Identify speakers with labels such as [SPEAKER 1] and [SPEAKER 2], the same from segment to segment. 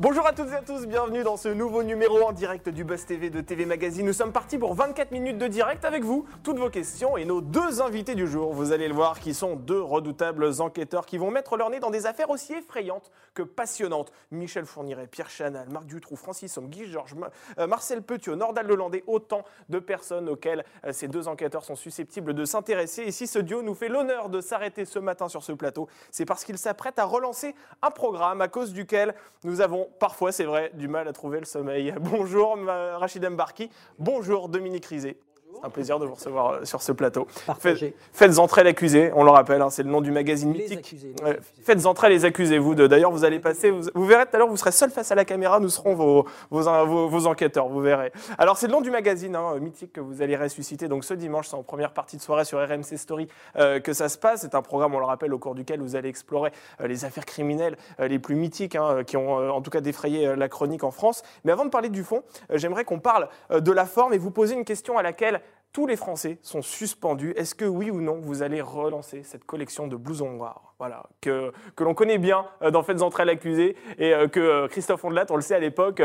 [SPEAKER 1] Bonjour à toutes et à tous, bienvenue dans ce nouveau numéro en direct du Buzz TV de TV Magazine. Nous sommes partis pour 24 minutes de direct avec vous, toutes vos questions et nos deux invités du jour. Vous allez le voir, qui sont deux redoutables enquêteurs qui vont mettre leur nez dans des affaires aussi effrayantes que passionnantes. Michel Fourniret, Pierre Chanal, Marc Dutroux, Francis Homme, Guy Georges, euh, Marcel Petiot, Nordal Lelandais, autant de personnes auxquelles euh, ces deux enquêteurs sont susceptibles de s'intéresser. Et si ce duo nous fait l'honneur de s'arrêter ce matin sur ce plateau, c'est parce qu'il s'apprête à relancer un programme à cause duquel nous avons parfois, c'est vrai, du mal à trouver le sommeil. Bonjour Rachid Mbarki, bonjour Dominique Rizet. C'est un plaisir de vous recevoir euh, sur ce plateau.
[SPEAKER 2] Partagé.
[SPEAKER 1] Faites, entrer l'accusé, on le rappelle, hein, c'est le nom du magazine
[SPEAKER 2] Les
[SPEAKER 1] mythique.
[SPEAKER 2] accusés, les accusés.
[SPEAKER 1] faites entrer les accusés, vous deux. D'ailleurs, vous allez passer, vous, vous verrez tout à l'heure, vous serez seul face à la caméra, nous serons vos, vos, vos- vos enquêteurs, vous verrez. Alors, c'est le nom du magazine hein, mythique que vous allez ressusciter. Donc, ce dimanche, c'est en première partie de soirée sur RMC Story euh, que ça se passe. C'est un programme, on le rappelle, au cours duquel vous allez explorer euh, les affaires criminelles euh, les plus mythiques, hein, qui ont euh, en tout cas défrayé euh, la chronique en France. Mais avant de parler du fond, euh, j'aimerais qu'on parle euh, de la forme et vous poser une question à laquelle tous les Français sont suspendus. Est-ce que oui ou non, vous allez relancer cette collection de blousons noirs? Voilà, que, que l'on connaît bien euh, dans Faites entrer l'accusé et euh, que euh, Christophe Ondelat, on le sait à l'époque,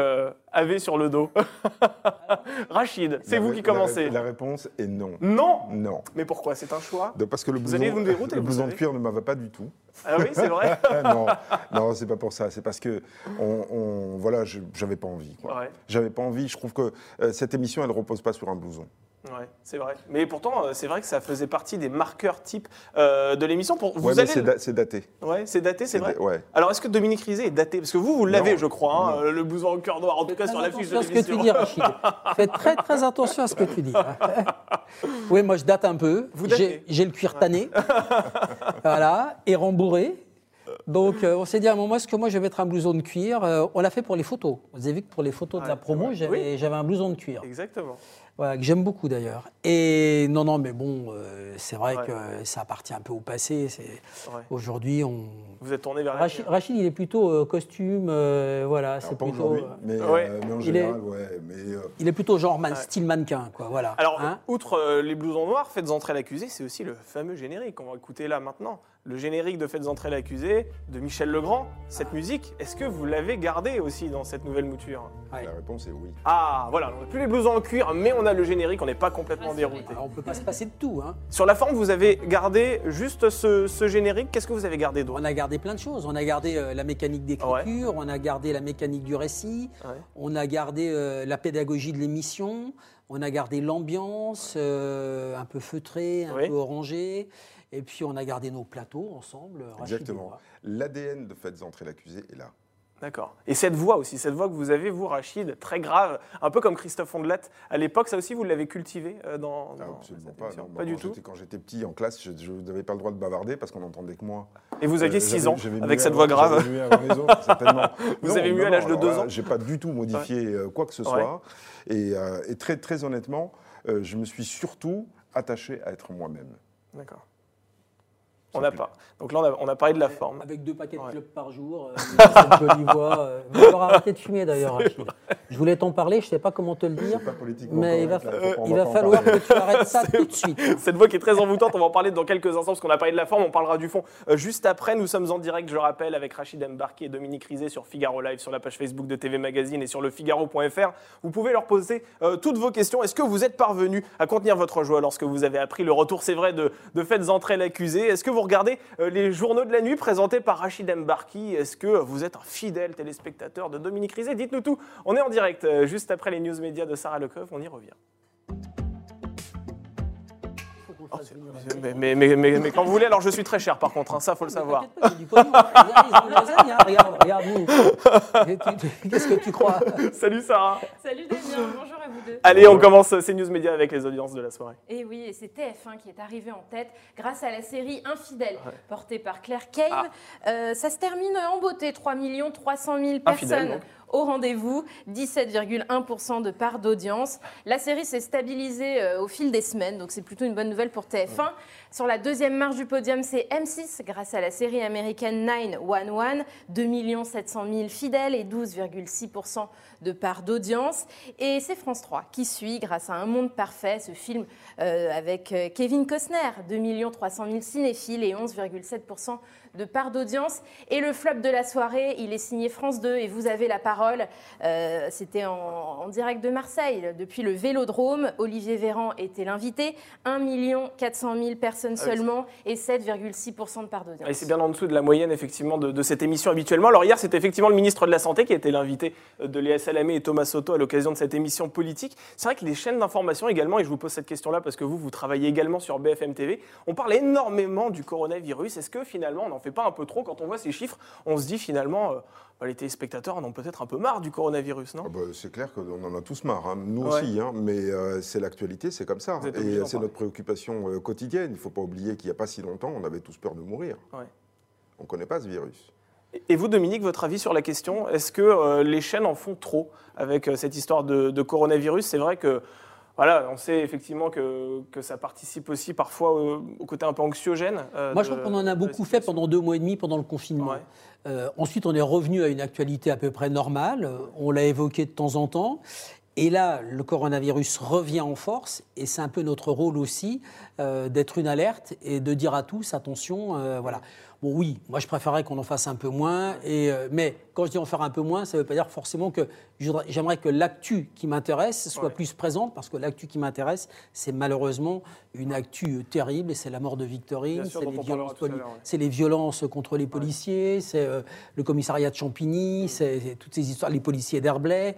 [SPEAKER 1] avait sur le dos. Rachid, c'est vous qui commencez.
[SPEAKER 3] La, réponse est non.
[SPEAKER 1] Non?
[SPEAKER 3] Non.
[SPEAKER 1] Mais pourquoi? C'est un choix?
[SPEAKER 3] Donc, parce que le
[SPEAKER 1] Vous
[SPEAKER 3] blouson,
[SPEAKER 1] allez nous dérouter,
[SPEAKER 3] le
[SPEAKER 1] vous
[SPEAKER 3] blouson de cuir ne va pas du tout.
[SPEAKER 1] Ah oui, c'est vrai
[SPEAKER 3] non, non, c'est pas pour ça. C'est parce que on, on- voilà, je- j'avais pas envie. quoi.
[SPEAKER 1] Ouais.
[SPEAKER 3] J'avais pas envie. Je trouve que euh, cette émission, elle repose pas sur un blouson.
[SPEAKER 1] Ouais, c'est vrai. Mais pourtant, euh, c'est vrai que ça faisait partie des marqueurs types euh, de l'émission. Pour vous
[SPEAKER 3] ouais,
[SPEAKER 1] allez
[SPEAKER 3] c'est
[SPEAKER 1] le-
[SPEAKER 3] da- c'est daté.
[SPEAKER 1] Ouais, c'est daté, c'est vrai.
[SPEAKER 3] da- Ouais.
[SPEAKER 1] Alors, est-ce que Dominique Rizet est daté? Parce que vous, vous l'avez,
[SPEAKER 3] Non.
[SPEAKER 1] je crois, hein, euh, le blouson en cœur noir, en tout cas sur la fiche de
[SPEAKER 2] attention à ce que tu
[SPEAKER 1] l'émission.
[SPEAKER 2] dis, Rachid. Fais très très attention à ce que tu dis. oui, moi je date un peu.
[SPEAKER 1] Vous datez.
[SPEAKER 2] J'ai j'ai le cuir tanné, voilà, et rembourré. Donc euh, on s'est dit à un moment, est-ce que moi je vais mettre un blouson de cuir? Euh, On l'a fait pour les photos. Vous avez vu que pour les photos de la promo, j'avais un blouson de cuir.
[SPEAKER 1] Exactement.
[SPEAKER 2] Voilà, que j'aime beaucoup d'ailleurs. Et non, non, mais bon, euh, c'est vrai
[SPEAKER 1] Ouais.
[SPEAKER 2] que ça appartient un peu au passé. c'est-
[SPEAKER 1] Ouais.
[SPEAKER 2] Aujourd'hui, on.
[SPEAKER 1] Vous êtes tourné vers
[SPEAKER 2] Rachid, Rachid, il est plutôt euh, costume, euh, voilà, c'est
[SPEAKER 3] pas
[SPEAKER 2] plutôt.
[SPEAKER 3] mais,
[SPEAKER 1] Ouais.
[SPEAKER 3] euh, mais en
[SPEAKER 2] Il
[SPEAKER 3] général, ouais. Mais euh,
[SPEAKER 2] Il est plutôt genre man-
[SPEAKER 1] Ouais.
[SPEAKER 2] style mannequin, quoi. Voilà.
[SPEAKER 1] Alors,
[SPEAKER 2] Hein
[SPEAKER 1] outre euh, les blousons noirs, Faites entrer l'accusé, c'est aussi le fameux générique qu'on va écouter là maintenant. Le générique de Faites entrer l'accusé de Michel Legrand. Cette
[SPEAKER 2] Ah.
[SPEAKER 1] musique, est-ce que vous l'avez gardée aussi dans cette nouvelle mouture
[SPEAKER 2] Ouais.
[SPEAKER 3] la réponse est oui.
[SPEAKER 1] Ah, voilà, on n'a plus les blousons en cuir, mais on a le générique, on n'est pas complètement dérouté.
[SPEAKER 2] Alors, on peut pas se passer de tout. Hein.
[SPEAKER 1] Sur la forme, vous avez gardé juste ce, ce générique. Qu'est-ce que vous avez gardé d'autre?
[SPEAKER 2] On a gardé plein de choses. On a gardé euh, la mécanique d'écriture, on a gardé la mécanique du récit,
[SPEAKER 1] Ouais.
[SPEAKER 2] on a gardé euh, la pédagogie de l'émission, on a gardé l'ambiance euh, un peu feutrée, un
[SPEAKER 1] Oui.
[SPEAKER 2] peu orangée. Et puis on a gardé nos plateaux ensemble. Rachid et
[SPEAKER 3] Exactement. L'ADN de Faites entrer l'accusé est là.
[SPEAKER 1] D'accord. Et cette voix aussi, cette voix que vous avez, vous, Rachid, très grave, un peu comme Christophe Ondelat à l'époque, ça aussi, vous l'avez cultivé euh, dans,
[SPEAKER 3] Ah,
[SPEAKER 1] dans
[SPEAKER 3] absolument pas. non.
[SPEAKER 1] Pas du
[SPEAKER 3] quand
[SPEAKER 1] tout.
[SPEAKER 3] j'étais- Quand j'étais petit en classe, je n'avais pas le droit de bavarder parce qu'on n'entendait que moi.
[SPEAKER 1] Et vous aviez
[SPEAKER 3] Euh,
[SPEAKER 1] 6
[SPEAKER 3] j'avais-
[SPEAKER 1] ans, avec cette voix grave.
[SPEAKER 3] Autres, certainement.
[SPEAKER 1] Vous avez mué à l'âge de
[SPEAKER 3] alors
[SPEAKER 1] deux
[SPEAKER 3] là,
[SPEAKER 1] ans
[SPEAKER 3] J'ai pas du tout modifié euh, quoi que ce
[SPEAKER 1] Ouais.
[SPEAKER 3] soit. Et, euh, et très, très honnêtement, euh, je me suis surtout attaché à être moi-même.
[SPEAKER 1] D'accord. On n'a pas. Donc là, on a, on a parlé de la forme.
[SPEAKER 2] Avec deux paquets de
[SPEAKER 1] Ouais.
[SPEAKER 2] clopes par jour, euh, cette jolie voix. euh, Vous devez arrêter de fumer d'ailleurs, Rachid. Je voulais t'en parler, je ne sais pas comment te le dire,
[SPEAKER 3] C'est pas politiquement
[SPEAKER 2] mais il va, il
[SPEAKER 3] va
[SPEAKER 2] va falloir
[SPEAKER 3] parler.
[SPEAKER 2] que tu arrêtes ça tout de suite.
[SPEAKER 1] Cette voix qui est très envoûtante, on va en parler dans quelques instants parce qu'on a parlé de la forme, on parlera du fond euh, juste après. Nous sommes en direct, je le rappelle, avec Rachid Mbarki et Dominique Rizet sur Figaro Live, sur la page Facebook de TV Magazine et sur le Figaro.fr. Vous pouvez leur poser euh, toutes vos questions. Est-ce que vous êtes parvenu à contenir votre joie lorsque vous avez appris le retour, c'est vrai, de, de Faites entrer l'accusé Est-ce que vous regardez euh, les journaux de la nuit présentés par Rachid Mbarki Est-ce que vous êtes un fidèle téléspectateur de Dominique Rizet? Dites-nous tout. On est en direct euh, juste après les news médias de Sarah Lecoeuf. On y revient. Mais, mais, mais, mais- mais quand vous voulez, alors je suis très cher par contre, hein, ça faut le savoir.
[SPEAKER 2] T'inquiète pas, il y a du pognon. Regarde, ils ont de l'oseille, hein, Regarde, regarde nous. Et tu- tu- Qu'est-ce que tu crois?
[SPEAKER 1] Salut Sarah
[SPEAKER 4] Salut Damien, bonjour à vous deux.
[SPEAKER 1] Allez, on commence ces news médias avec les audiences de la soirée.
[SPEAKER 4] Et oui, et c'est TF1 qui est arrivé en tête grâce à la série Infidèle, portée par Claire Kane. Euh, ça se termine en beauté, 3 300 000
[SPEAKER 1] Infidèle,
[SPEAKER 4] personnes. Au rendez-vous, 17,1% de part d'audience. La série s'est stabilisée euh, au fil des semaines, donc c'est plutôt une bonne nouvelle pour TF1. Sur la deuxième marche du podium, c'est M6, grâce à la série américaine 911, 2 700 000 fidèles et 12,6% de part d'audience. Et c'est France 3 qui suit, grâce à Un Monde Parfait, ce film euh, avec euh, Kevin Costner, 2 300 000 cinéphiles et 11,7% de part d'audience. Et le flop de la soirée, il est signé France 2 et vous avez la parole. Euh, C'était en, en direct de Marseille, depuis le Vélodrome. Olivier Véran était l'invité. 1 400 000 personnes
[SPEAKER 1] Ah
[SPEAKER 4] seulement et 7,6% de part d'audience.
[SPEAKER 1] Et c'est bien en dessous de la moyenne effectivement de, de cette émission habituellement. Alors hier, c'était effectivement le ministre de la Santé qui était l'invité de Léa Salamé et Thomas Soto à l'occasion de cette émission politique. C'est vrai que les chaînes d'information également, et je vous pose cette question-là parce que vous, vous travaillez également sur BFM TV, on parle énormément du coronavirus. Est-ce que finalement, on n'en fait pas un peu trop quand on voit ces chiffres On se dit finalement, euh, bah, les téléspectateurs en ont peut-être un peu marre du coronavirus, non?
[SPEAKER 3] Ah bah, c'est clair qu'on en a tous marre, hein. nous
[SPEAKER 1] Ouais.
[SPEAKER 3] aussi, hein. mais euh, c'est l'actualité, c'est comme ça. Et c'est notre préoccupation euh, quotidienne. Il ne faut pas oublier qu'il n'y a pas si longtemps, on avait tous peur de mourir.
[SPEAKER 1] Ouais.
[SPEAKER 3] On ne connaît pas ce virus.
[SPEAKER 1] Et vous, Dominique, votre avis sur la question? Est-ce que euh, les chaînes en font trop avec euh, cette histoire de, de coronavirus? C'est vrai que, voilà, on sait effectivement que, que ça participe aussi parfois au, au côté un peu anxiogène. euh,
[SPEAKER 2] Moi,
[SPEAKER 1] de-
[SPEAKER 2] je crois qu'on en a beaucoup fait pendant deux mois et demi pendant le confinement.
[SPEAKER 1] Ouais.
[SPEAKER 2] Euh, ensuite, on est revenu à une actualité à peu près normale. On l'a évoqué de temps en temps. Et là, le coronavirus revient en force. Et c'est un peu notre rôle aussi euh, d'être une alerte et de dire à tous attention. euh, voilà. Bon, oui, moi, je préférerais qu'on en fasse un peu moins. Et, euh, mais quand je dis en faire un peu moins, ça ne veut pas dire forcément que j'aimerais que l'actu qui m'intéresse soit
[SPEAKER 1] Ouais.
[SPEAKER 2] plus présente. Parce que l'actu qui m'intéresse, c'est malheureusement une actu terrible. Et c'est la mort de Victorine. C'est les violences
[SPEAKER 1] ouais.
[SPEAKER 2] les contre les policiers, c'est le commissariat de Champigny, c'est c'est toutes ces histoires, les policiers d'Herblay.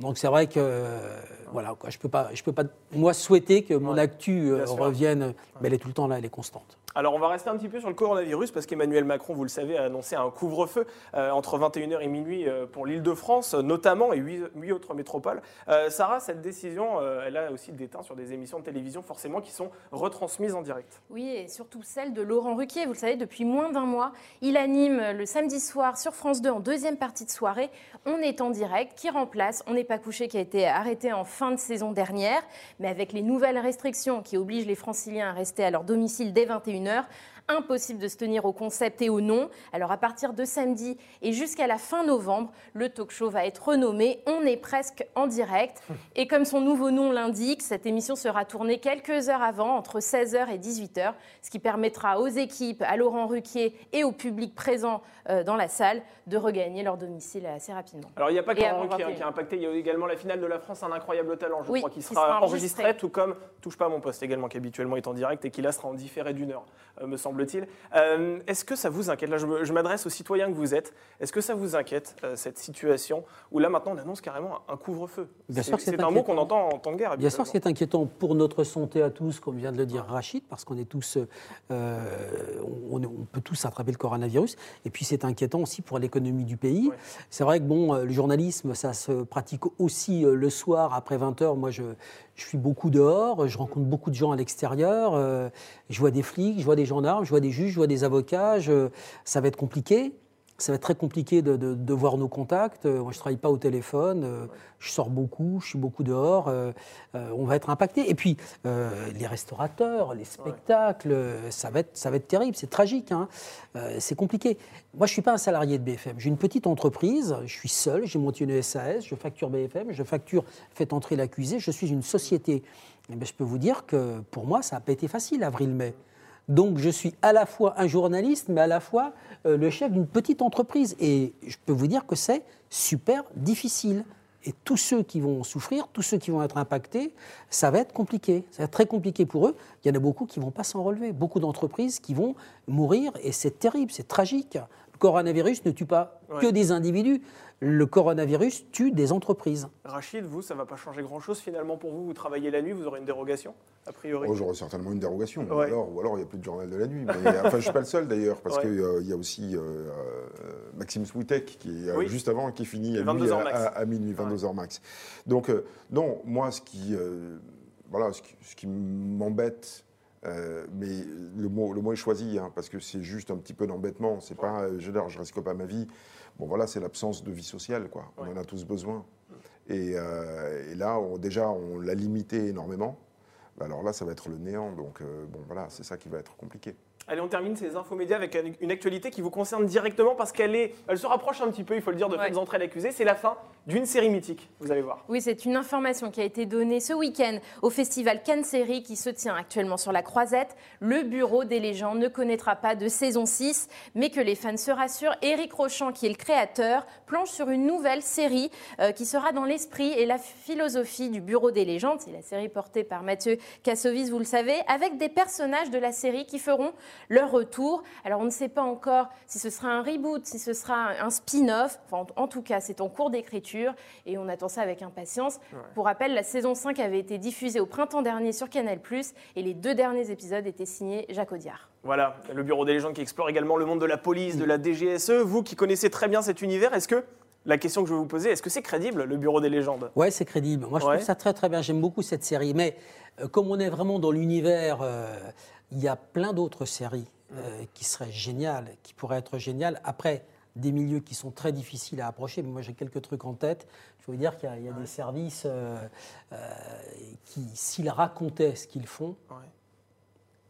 [SPEAKER 2] Donc c'est vrai que euh, voilà, quoi, je peux pas, je peux pas, moi souhaiter que mon actu euh, revienne, mais elle est tout le temps là, elle est constante.
[SPEAKER 1] Alors on va rester un petit peu sur le coronavirus parce qu'Emmanuel Macron, vous le savez, a annoncé un couvre-feu euh, entre 21h et minuit euh, pour l'Île-de-France, notamment, et huit, autres métropoles. Euh, Sarah, cette décision, elle a aussi des teints sur des émissions de télévision forcément qui sont retransmises en direct.
[SPEAKER 4] Oui, et surtout celle de Laurent Ruquier. Vous le savez, depuis moins d'un mois, il anime le samedi soir sur France 2 en deuxième partie de soirée. On est en direct, qui remplace? On n'est pas couché, qui a été arrêté en fin de saison dernière, mais avec les nouvelles restrictions qui obligent les franciliens à rester à leur domicile dès 21h une heure. Impossible de se tenir au concept et au nom. Alors à partir de samedi et jusqu'à la fin novembre, le talk show va être renommé On est presque en direct. Et comme son nouveau nom l'indique, cette émission sera tournée quelques heures avant, entre 16h et 18h, ce qui permettra aux équipes, à Laurent Ruquier et au public présent euh, dans la salle de regagner leur domicile assez rapidement.
[SPEAKER 1] Alors il n'y a pas que Laurent Ruquier, hein,
[SPEAKER 4] 21.
[SPEAKER 1] qui a impacté, il y a également la finale de la France, un incroyable talent, je
[SPEAKER 4] Oui,
[SPEAKER 1] crois, qui sera,
[SPEAKER 4] sera
[SPEAKER 1] enregistré,
[SPEAKER 4] enregistré.
[SPEAKER 1] tout comme Touche pas à mon poste également, qui habituellement est en direct et qui là sera en différé d'une heure, euh, me semble-t-il. Euh, Est-ce que ça vous inquiète? Là, je m'adresse aux citoyens que vous êtes. Est-ce que ça vous inquiète, euh, cette situation où là maintenant on annonce carrément un couvre-feu?
[SPEAKER 2] Bien
[SPEAKER 1] C'est
[SPEAKER 2] sûr c'est
[SPEAKER 1] c'est un mot qu'on entend en temps de guerre.
[SPEAKER 2] Bien sûr,
[SPEAKER 1] habituellement.
[SPEAKER 2] ce qui est inquiétant pour notre santé à tous, comme vient de le dire Rachid, parce qu'on est tous, euh, on, on peut tous attraper le coronavirus. Et puis c'est inquiétant aussi pour l'économie du pays.
[SPEAKER 1] Ouais.
[SPEAKER 2] C'est vrai que bon, le journalisme, ça se pratique aussi le soir après 20 h Moi, je, je suis beaucoup dehors, je rencontre beaucoup de gens à l'extérieur. euh, je vois des flics, je vois des gendarmes, je vois des juges, je vois des avocats. ça va être compliqué. Ça va être très compliqué de, de- de voir nos contacts. Euh, Moi, je ne travaille pas au téléphone. euh, Je sors beaucoup, je suis beaucoup dehors. euh, on va être impacté. Et puis, les restaurateurs, les spectacles, ça, va être, ça va être terrible. C'est tragique. hein. C'est compliqué. Moi, je ne suis pas un salarié de BFM. J'ai une petite entreprise. Je suis seul. J'ai monté une SAS. Je facture BFM. Je facture Faites entrer l'accusé. Je suis une société. Eh bien, je peux vous dire que pour moi, ça n'a pas été facile, avril-mai. Donc je suis à la fois un journaliste, mais à la fois euh, le chef d'une petite entreprise. Et je peux vous dire que c'est super difficile. Et tous ceux qui vont souffrir, tous ceux qui vont être impactés, ça va être compliqué. Ça va être très compliqué pour eux. Il y en a beaucoup qui ne vont pas s'en relever. Beaucoup d'entreprises qui vont mourir. Et c'est terrible, c'est tragique. Le coronavirus ne tue pas
[SPEAKER 1] Ouais.
[SPEAKER 2] que des individus. Le coronavirus tue des entreprises.
[SPEAKER 1] Rachid, vous, ça va pas changer grand-chose finalement pour vous Vous travaillez la nuit, vous aurez une dérogation, a priori
[SPEAKER 3] Oh, J'aurais certainement une dérogation. Ou
[SPEAKER 1] Ouais.
[SPEAKER 3] alors, ou alors il n'y a plus de journal de la nuit. Mais, enfin, je ne suis pas le seul d'ailleurs, parce
[SPEAKER 1] Ouais.
[SPEAKER 3] qu'il y a aussi euh, euh, Maxime Switek qui est euh,
[SPEAKER 1] Oui.
[SPEAKER 3] juste avant et qui finit à,
[SPEAKER 1] 22
[SPEAKER 3] lui, à,
[SPEAKER 1] max.
[SPEAKER 3] à- à minuit, 22 heures max. Donc, euh, non, moi, ce qui, euh, voilà, ce qui, ce qui m'embête, euh, mais le mot, le mot est choisi, hein, parce que c'est juste un petit peu d'embêtement. C'est pas, euh, je je risque pas ma vie. Bon, voilà, c'est l'absence de vie sociale, quoi. On en a tous besoin. Et, euh, là, on- déjà, on l'a limité énormément. Bah, Alors là, ça va être le néant. Donc, euh, bon, voilà, c'est ça qui va être compliqué.
[SPEAKER 1] Allez, on termine ces infos médias avec une- actualité qui vous concerne directement parce qu'elle est, elle se rapproche un petit peu, il faut le dire, de
[SPEAKER 4] Ouais.
[SPEAKER 1] Faites entrer l'accusé. C'est la fin d'une série mythique, vous allez voir.
[SPEAKER 4] Oui, c'est une information qui a été donnée ce week-end au festival Cannes Série qui se tient actuellement sur la Croisette. Le bureau des légendes ne connaîtra pas de saison 6, mais que les fans se rassurent. Éric Rochant, qui est le créateur, planche sur une nouvelle série euh, qui sera dans l'esprit et la philosophie du bureau des légendes. C'est la série portée par Mathieu Kassovitz, vous le savez, avec des personnages de la série qui feront leur retour. Alors on ne sait pas encore si ce sera un reboot, si ce sera un spin-off. Enfin, en, tout cas, c'est en cours d'écriture et on attend ça avec impatience. Pour rappel, la saison 5 avait été diffusée au printemps dernier sur Canal+, et les deux derniers épisodes étaient signés Jacques Audiard.
[SPEAKER 1] Voilà, le bureau des légendes qui explore également le monde de la police, de la DGSE. Vous qui connaissez très bien cet univers, est-ce que, la question que je vais vous poser, est-ce que c'est crédible, le bureau des légendes?
[SPEAKER 2] Ouais, c'est crédible. Moi, je
[SPEAKER 1] Ouais.
[SPEAKER 2] trouve ça très très bien. J'aime beaucoup cette série. Mais euh, comme on est vraiment dans l'univers, euh, il y a plein d'autres séries euh, qui seraient géniales, qui pourraient être géniales. Après, des milieux qui sont très difficiles à approcher. Mais moi, j'ai quelques trucs en tête. Je veux dire qu'il y a, il y a des services euh, euh, qui, s'ils racontaient ce qu'ils font,
[SPEAKER 1] Ouais.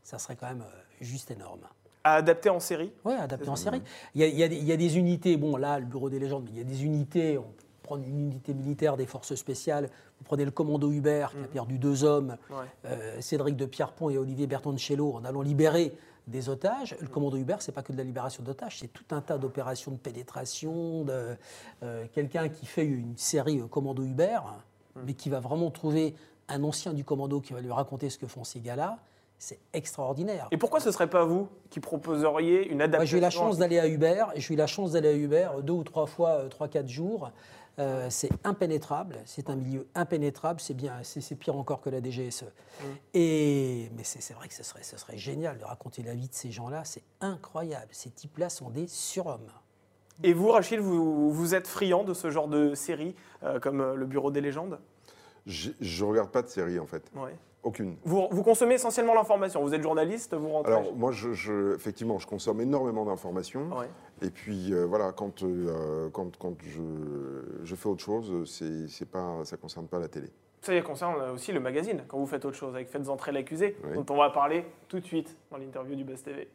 [SPEAKER 2] ça serait quand même juste énorme.
[SPEAKER 1] À adapter en série
[SPEAKER 2] Oui, adapté en série. Il y, a, il, y a des, il y a des unités, bon là, le bureau des légendes, mais il y a des unités, on peut prendre une unité militaire des forces spéciales, vous prenez le commando Hubert qui a perdu deux hommes,
[SPEAKER 1] Ouais.
[SPEAKER 2] euh, Cédric de Pierrepont et Olivier Bertoncello en allant libérer des otages. Le commando Hubert, c'est pas que de la libération d'otages, c'est tout un tas d'opérations de pénétration, de euh, quelqu'un qui fait une série euh, commando Hubert, mais qui va vraiment trouver un ancien du commando qui va lui raconter ce que font ces gars-là. C'est extraordinaire.
[SPEAKER 1] Et pourquoi ce serait pas vous qui proposeriez une adaptation
[SPEAKER 2] j'ai eu la chance d'aller à Uber. J'ai eu la chance d'aller à Uber deux ou trois fois, trois, quatre jours. Euh, c'est impénétrable. C'est un milieu impénétrable. C'est bien, c'est pire encore que la DGSE. Et mais c'est vrai que ce serait, ce serait génial de raconter la vie de ces gens-là. C'est incroyable. Ces types-là sont des surhommes.
[SPEAKER 1] Et vous, Rachid, vous, vous êtes friand de ce genre de série euh, comme euh, le bureau des légendes?
[SPEAKER 3] Je ne regarde pas de série, en fait.
[SPEAKER 1] Ouais.
[SPEAKER 3] Aucune.
[SPEAKER 1] Vous, vous consommez essentiellement l'information. Vous êtes journaliste, vous rentrez.
[SPEAKER 3] Alors, moi, je, je- effectivement, je consomme énormément d'informations.
[SPEAKER 1] Ouais.
[SPEAKER 3] Et puis, euh, voilà, quand, euh, quand, quand je, je fais autre chose, c'est, pas, ça ne concerne pas la télé.
[SPEAKER 1] Ça concerne aussi le magazine, quand vous faites autre chose, avec Faites entrer l'accusé,
[SPEAKER 3] Oui.
[SPEAKER 1] dont on va parler tout de suite dans l'interview du Buzz TV.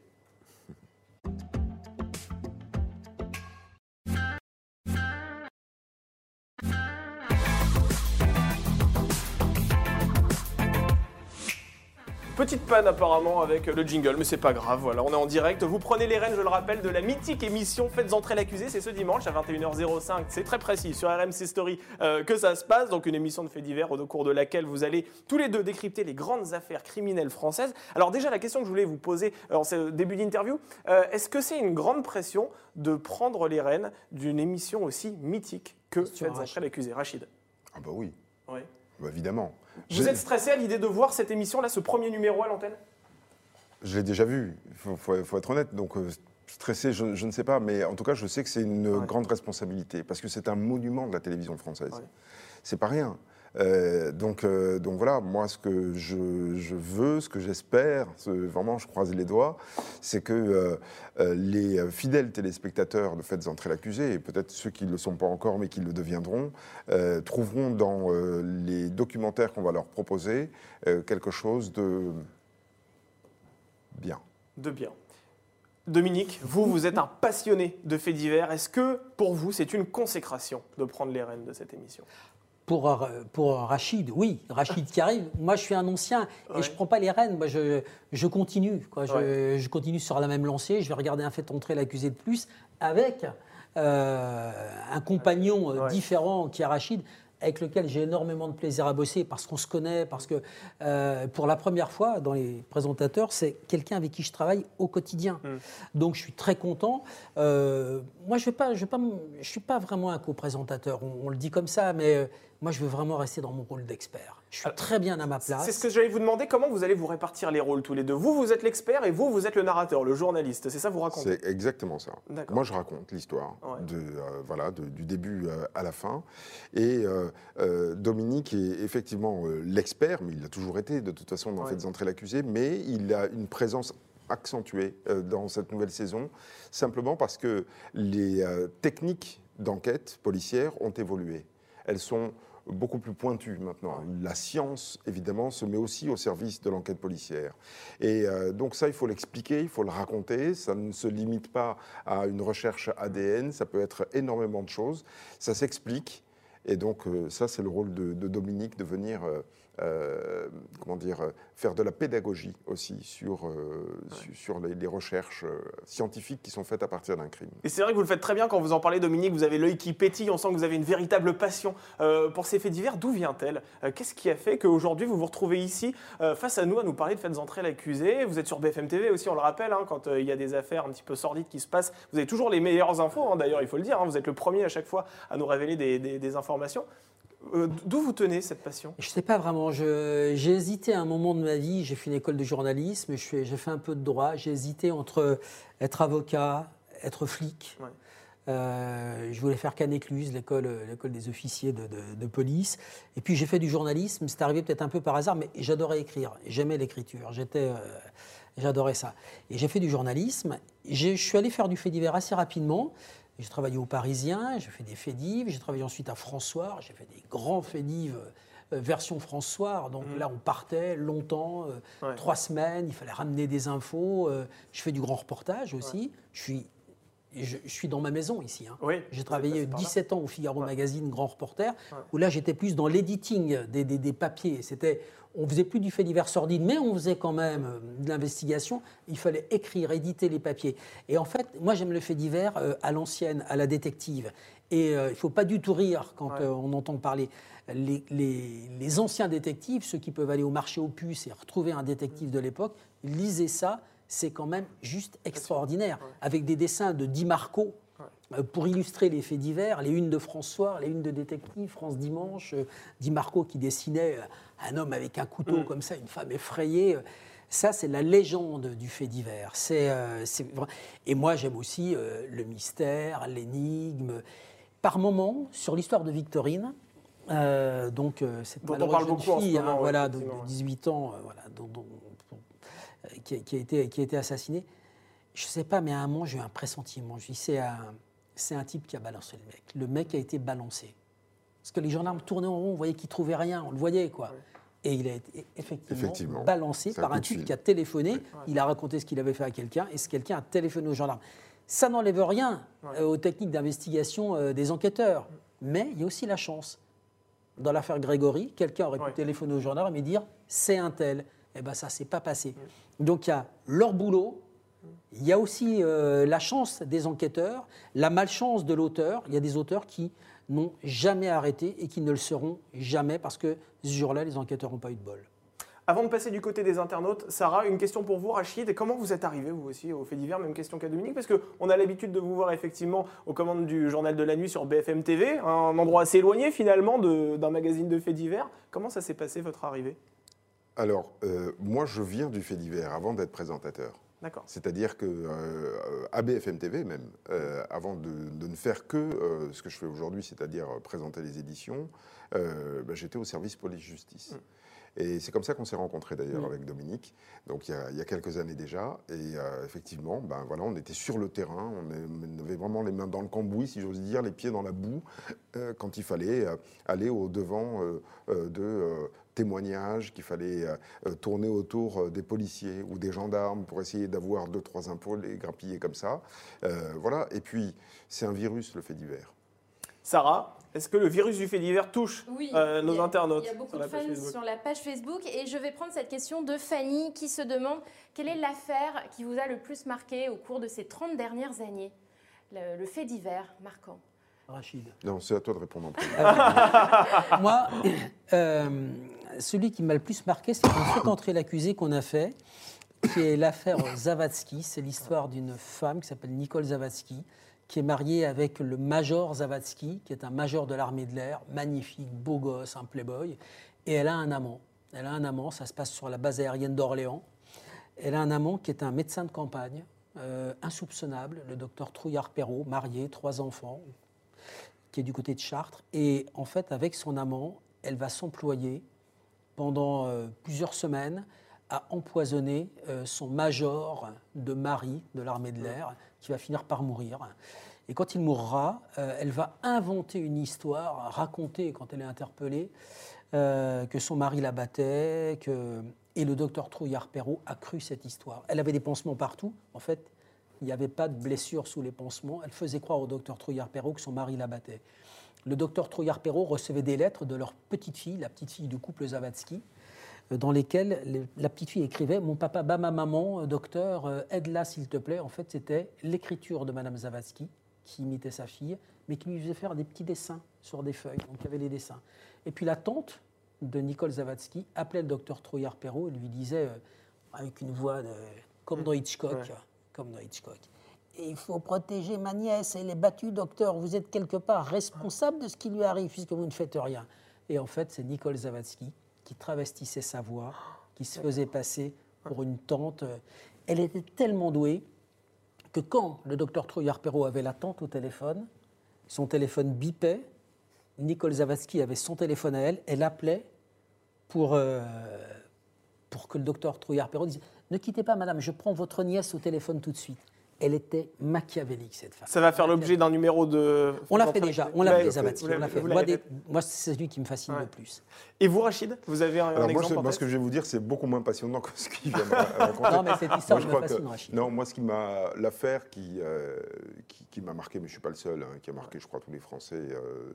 [SPEAKER 1] Panne apparemment avec le jingle, mais c'est pas grave, voilà, on est en direct. Vous prenez les rênes, je le rappelle, de la mythique émission Faites entrer l'accusé, c'est ce dimanche à 21h05, c'est très précis, sur RMC Story euh, que ça se passe, donc une émission de faits divers au cours de laquelle vous allez tous les deux décrypter les grandes affaires criminelles françaises. Alors déjà, la question que je voulais vous poser en ce début d'interview, euh, est-ce que c'est une grande pression de prendre les rênes d'une émission aussi mythique que Faites entrer l'accusé? Rachid
[SPEAKER 3] Ah bah oui,
[SPEAKER 1] Ouais.
[SPEAKER 3] Bah évidemment.
[SPEAKER 1] Vous êtes stressé à l'idée de voir cette émission-là, ce premier numéro à l'antenne?
[SPEAKER 3] Je l'ai déjà vu, il faut, faut- faut être honnête. Donc, euh, stressé, je, je ne sais pas, mais en tout cas, je sais que c'est une
[SPEAKER 1] Ouais.
[SPEAKER 3] grande responsabilité, parce que c'est un monument de la télévision française.
[SPEAKER 1] Ouais.
[SPEAKER 3] C'est pas rien. Euh, donc, euh, donc voilà, moi, ce que je, veux, ce que j'espère, vraiment, je croise les doigts, c'est que euh, les fidèles téléspectateurs de Faites entrer l'accusé, et peut-être ceux qui ne le sont pas encore, mais qui le deviendront, trouveront dans les documentaires qu'on va leur proposer quelque chose de bien.
[SPEAKER 1] de bien. Dominique, vous, vous êtes un passionné de faits divers. Est-ce que pour vous, c'est une consécration de prendre les rênes de cette émission?
[SPEAKER 2] Pour, euh, pour Rachid, oui, Rachid qui arrive. Moi, je suis un ancien et
[SPEAKER 1] Ouais.
[SPEAKER 2] je ne prends pas les rênes. Moi, je, je continue. Quoi. Je,
[SPEAKER 1] Ouais.
[SPEAKER 2] je continue sur la même lancée. Je vais regarder un fait entrer l'accusé de plus avec euh, un compagnon euh,
[SPEAKER 1] Ouais.
[SPEAKER 2] différent qui est Rachid. avec lequel j'ai énormément de plaisir à bosser parce qu'on se connaît, parce que euh, pour la première fois dans les présentateurs, c'est quelqu'un avec qui je travaille au quotidien. Donc je suis très content. Euh, moi, je ne suis pas vraiment un co-présentateur, on, on, le dit comme ça, mais moi, je veux vraiment rester dans mon rôle d'expert. Je suis très bien à ma place.
[SPEAKER 1] C'est ce que j'allais vous demander. Comment vous allez vous répartir les rôles tous les deux? Vous, vous êtes l'expert et vous, vous êtes le narrateur, le journaliste. C'est ça vous racontez?
[SPEAKER 3] C'est exactement ça. Moi, je raconte l'histoire de euh, voilà du début euh, à la fin. Et euh, Dominique est effectivement l'expert, mais il a toujours été de toute façon dans ouais. Faites entrer l'accusé, mais il a une présence accentuée dans cette nouvelle saison, simplement parce que les techniques d'enquête policière ont évolué. Elles sont beaucoup plus pointu maintenant. La science, évidemment, se met aussi au service de l'enquête policière. Et euh, donc ça, il faut l'expliquer, il faut le raconter. Ça ne se limite pas à une recherche ADN, ça peut être énormément de choses. Ça s'explique. Et donc euh, ça, c'est le rôle de, de, Dominique de venir euh, comment dire, faire de la pédagogie aussi sur, euh, ouais. sur les, les, recherches euh, scientifiques qui sont faites à partir d'un crime.
[SPEAKER 1] Et c'est vrai que vous le faites très bien quand vous en parlez, Dominique. Vous avez l'œil qui pétille. On sent que vous avez une véritable passion euh, pour ces faits divers. D'où vient-elle? Qu'est-ce qui a fait qu'aujourd'hui vous vous retrouvez ici face à nous à nous parler de faites entrer l'accusé? Vous êtes sur BFM TV aussi, on le rappelle, hein, quand il y a des affaires un petit peu sordides qui se passent. Vous avez toujours les meilleures infos, hein, d'ailleurs, il faut le dire. Hein, vous êtes le premier à chaque fois à nous révéler des, des, des informations. Euh, D'où vous tenez cette passion?
[SPEAKER 2] Je ne sais pas vraiment. J'ai hésité à un moment de ma vie. J'ai fait une école de journalisme, j'ai fait un peu de droit. J'ai hésité entre être avocat, être flic. Ouais. Euh, je voulais faire Canécluse, l'école des officiers de, de, de, police. Et puis j'ai fait du journalisme. C'est arrivé peut-être un peu par hasard, mais j'adorais écrire. J'aimais l'écriture. J'étais, euh, j'adorais ça. Et j'ai fait du journalisme. Je suis allé faire du fait divers assez rapidement. J'ai travaillé au Parisien, j'ai fait des faits divers, j'ai travaillé ensuite à François, j'ai fait des grands faits divers euh, version François. Donc mmh. là, on partait longtemps, euh, ouais. trois semaines, il fallait ramener des infos. Euh, je fais du grand reportage aussi. Ouais. Je suis je, je, suis dans ma maison ici. Hein.
[SPEAKER 1] Oui,
[SPEAKER 2] j'ai travaillé 17 ans au Figaro ouais. Magazine, grand reporter, ouais. où là j'étais plus dans l'editing des, des, des, papiers. C'était, on faisait plus du fait divers sordide, mais on faisait quand même euh, de l'investigation. Il fallait écrire, éditer les papiers. Et en fait, moi j'aime le fait divers euh, à l'ancienne, à la détective. Et euh, il ne faut pas du tout rire quand ouais. on entend parler. Les, les, les, anciens détectives, ceux qui peuvent aller au marché aux puces et retrouver un détective de l'époque, lisez ça c'est quand même juste extraordinaire. Avec des dessins de Di Marco euh, pour illustrer les faits divers, les unes de François, les unes de Détective, France Dimanche, euh, Di Marco qui dessinait euh, un homme avec un couteau mmh. comme ça, une femme effrayée. Ça, c'est la légende du fait divers. C'est, euh, et moi, j'aime aussi euh, le mystère, l'énigme. Par moments, sur l'histoire de Victorine, euh, donc cette malheureuse jeune fille, hein, voilà, de, de, 18 ans, voilà, dont, dont qui, qui, a été, qui a été assassiné. Je ne sais pas, mais à un moment, j'ai eu un pressentiment. Je dis, c'est un, c'est un type qui a balancé le mec. Le mec a été balancé. Parce que les gendarmes tournaient en rond, on voyait qu'il ne trouvait rien, on le voyait, quoi. Et il a été effectivement, effectivement. balancé par un type qui a téléphoné. Ouais. Il a raconté ce qu'il avait fait à quelqu'un et ce quelqu'un a téléphoné aux gendarmes. Ça n'enlève rien euh, aux techniques d'investigation euh, des enquêteurs. Mais il y a aussi la chance. Dans l'affaire Grégory, quelqu'un aurait pu téléphoner aux gendarmes et dire c'est un tel. Eh bien, ça ne s'est pas passé. Donc, il y a leur boulot, il y a aussi euh, la chance des enquêteurs, la malchance de l'auteur. Il y a des auteurs qui n'ont jamais arrêté et qui ne le seront jamais parce que ce jour-là, les enquêteurs n'ont pas eu de bol.
[SPEAKER 1] Avant de passer du côté des internautes, Sarah, une question pour vous, Rachid. Comment vous êtes arrivé, vous aussi, au fait divers? Même question qu'à Dominique, parce qu'on a l'habitude de vous voir effectivement aux commandes du Journal de la Nuit sur BFM TV, un endroit assez éloigné finalement d'un magazine de faits divers. Comment ça s'est passé, votre arrivée?
[SPEAKER 3] Alors, euh, moi, je viens du fait divers avant d'être présentateur. C'est-à-dire que euh, à BFM TV même, euh, avant de, de, ne faire que euh, ce que je fais aujourd'hui, c'est-à-dire présenter les éditions, bah, j'étais au service police-justice. Mm. Et c'est comme ça qu'on s'est rencontrés d'ailleurs mmh. avec Dominique, donc il y, a, il y, a, quelques années déjà. Et euh, effectivement, ben, voilà, on était sur le terrain, on, avait vraiment les mains dans le cambouis, si j'ose dire, les pieds dans la boue, euh, quand il fallait euh, aller au-devant de témoignages, qu'il fallait tourner autour des policiers ou des gendarmes pour essayer d'avoir deux, trois impôts, les grappiller comme ça. voilà, et puis c'est un virus, le fait divers.
[SPEAKER 1] Sarah, est-ce que le virus du fait divers touche
[SPEAKER 4] oui,
[SPEAKER 1] euh, nos
[SPEAKER 4] a,
[SPEAKER 1] internautes
[SPEAKER 4] Il y a beaucoup de fans sur la page Facebook et je vais prendre cette question de Fanny qui se demande quelle est l'affaire qui vous a le plus marqué au cours de ces 30 dernières années? Le, le fait divers marquant
[SPEAKER 2] Rachid.
[SPEAKER 3] Non, c'est à toi de répondre en premier.
[SPEAKER 2] Moi, euh, celui qui m'a le plus marqué, c'est un fait entrer l'accusé qu'on a fait, qui est l'affaire Zavatsky. C'est l'histoire d'une femme qui s'appelle Nicole Zavatsky, qui est mariée avec le major Zavatsky, qui est un major de l'armée de l'air, magnifique, beau gosse, un playboy. Et elle a un amant. Elle a un amant, ça se passe sur la base aérienne d'Orléans. Elle a un amant qui est un médecin de campagne, euh, insoupçonnable, le docteur Trouillard-Perrault, marié, trois enfants, qui est du côté de Chartres. Et en fait, avec son amant, elle va s'employer pendant euh, plusieurs semaines à empoisonner euh, son major de mari de l'armée de l'air, qui va finir par mourir. Et quand il mourra, euh, elle va inventer une histoire, raconter quand elle est interpellée, euh, que son mari la battait, que... et le docteur Trouillard-Perrault a cru cette histoire. Elle avait des pansements partout. En fait, il n'y avait pas de blessure sous les pansements. Elle faisait croire au docteur Trouillard-Perrault que son mari la battait. Le docteur Trouillard-Perrault recevait des lettres de leur petite fille, la petite fille du couple Zavatsky, dans lesquelles les- la petite fille écrivait Mon papa bat ma maman, euh, docteur, euh, aide-la s'il te plaît. En fait, c'était l'écriture de Madame Zavatsky qui imitait sa fille, mais qui lui faisait faire des petits dessins sur des feuilles. Donc il y avait les dessins. Et puis la tante de Nicole Zavatsky appelait le docteur Trouillard-Perrault et lui disait, euh, avec une voix de- comme dans Hitchcock,
[SPEAKER 1] Ouais.
[SPEAKER 2] comme dans Hitchcock. Il faut protéger ma nièce, elle est battue, docteur. Vous êtes quelque part responsable de ce qui lui arrive puisque vous ne faites rien. Et en fait, c'est Nicole Zavatsky qui travestissait sa voix, qui se faisait passer pour une tante. Elle était tellement douée que quand le docteur Trouillard-Perrault avait la tante au téléphone, son téléphone bipait, Nicole Zavatsky avait son téléphone à elle, elle appelait pour, euh, pour que le docteur Trouillard-Perrault dise Ne quittez pas, madame, je prends votre nièce au téléphone tout de suite. Elle était machiavélique, cette femme.
[SPEAKER 1] Ça va faire l'objet d'un numéro de.
[SPEAKER 2] On l'a fait déjà, on l'a fait, on l'a
[SPEAKER 1] vous
[SPEAKER 2] Moi,
[SPEAKER 1] l'avez
[SPEAKER 2] des- moi, c'est celui qui me fascine
[SPEAKER 1] Ouais.
[SPEAKER 2] le plus.
[SPEAKER 1] Et vous, Rachid, vous avez un, un
[SPEAKER 3] Alors moi,
[SPEAKER 1] exemple
[SPEAKER 3] moi, ce que je vais vous dire, c'est beaucoup moins passionnant que ce qu'il vient de raconter.
[SPEAKER 2] Non, mais cette histoire
[SPEAKER 3] Moi, je
[SPEAKER 2] me
[SPEAKER 3] crois que-
[SPEAKER 2] fascine, Rachid.
[SPEAKER 3] Non, moi, ce qui m'a. L'affaire qui, euh, qui, qui m'a marqué, mais je ne suis pas le seul, hein, qui a marqué, je crois, tous les Français euh,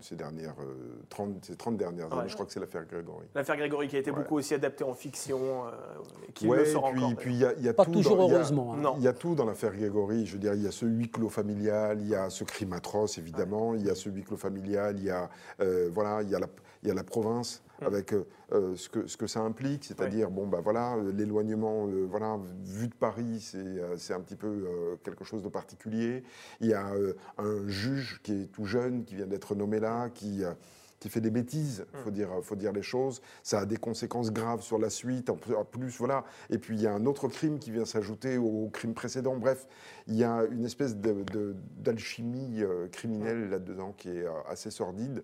[SPEAKER 3] ces dernières euh, 30, ces 30 dernières
[SPEAKER 1] Ouais.
[SPEAKER 3] années, je crois que c'est l'affaire Grégory.
[SPEAKER 1] L'affaire Grégory qui a été
[SPEAKER 3] Ouais.
[SPEAKER 1] beaucoup aussi adaptée en fiction, euh, et qui
[SPEAKER 3] Ouais,
[SPEAKER 1] le
[SPEAKER 3] puis,
[SPEAKER 1] encore.
[SPEAKER 3] et puis il y a, a
[SPEAKER 2] Pas
[SPEAKER 3] tout
[SPEAKER 2] toujours heureusement, hein.
[SPEAKER 1] Non.
[SPEAKER 3] Il y a tout dans l'affaire Grégory. Je veux dire, il y a ce huis clos familial, il y a ce crime atroce, évidemment, il y a ce huis clos familial, il y a, euh, voilà, il y a, la, il y a la province
[SPEAKER 1] Mm.
[SPEAKER 3] avec euh, euh, ce, que, ce que ça implique, c'est-à-dire, bon, bah voilà, l'éloignement, euh, voilà, vu de Paris, c'est un petit peu quelque chose de particulier. Il y a un juge qui est tout jeune, qui vient d'être nommé là, qui. Qui fait des bêtises,
[SPEAKER 1] Mm.
[SPEAKER 3] faut dire, faut dire les choses. Ça a des conséquences graves sur la suite. En plus, voilà. Et puis il y a un autre crime qui vient s'ajouter au crime précédent. Bref, il y a une espèce d'alchimie euh, criminelle là-dedans qui est euh, assez sordide.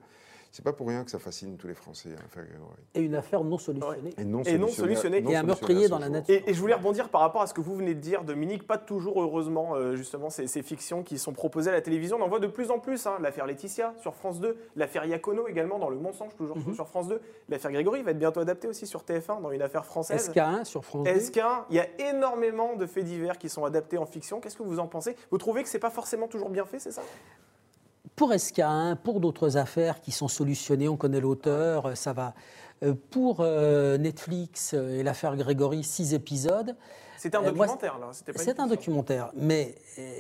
[SPEAKER 3] C'est pas pour rien que ça fascine tous les Français, hein, l'affaire Grégory.
[SPEAKER 2] Et une affaire non solutionnée.
[SPEAKER 3] Et non
[SPEAKER 1] Et non solutionnée.
[SPEAKER 2] Et un meurtrier dans la nature.
[SPEAKER 1] Et, et je voulais rebondir par rapport à ce que vous venez de dire, Dominique. Pas toujours, heureusement, euh, justement, ces, ces fictions qui sont proposées à la télévision. On en voit de plus en plus. hein. L'affaire Laetitia sur France 2, l'affaire Iacono également dans Le Mensonge, toujours
[SPEAKER 2] Mhm.
[SPEAKER 1] sur France 2. L'affaire Grégory va être bientôt adaptée aussi sur TF1 dans une affaire française.
[SPEAKER 2] SK1 sur France 2.
[SPEAKER 1] SK1, il y a énormément de faits divers qui sont adaptés en fiction. Qu'est-ce que vous en pensez? Vous trouvez que c'est pas forcément toujours bien fait, c'est ça?
[SPEAKER 2] Pour SK1, pour d'autres affaires qui sont solutionnées, on connaît l'auteur, euh, ça va. Euh, Pour euh, Netflix et l'affaire Grégory, six épisodes.
[SPEAKER 1] C'était un
[SPEAKER 2] Euh, moi,
[SPEAKER 1] documentaire, là.
[SPEAKER 2] C'est un documentaire. Mais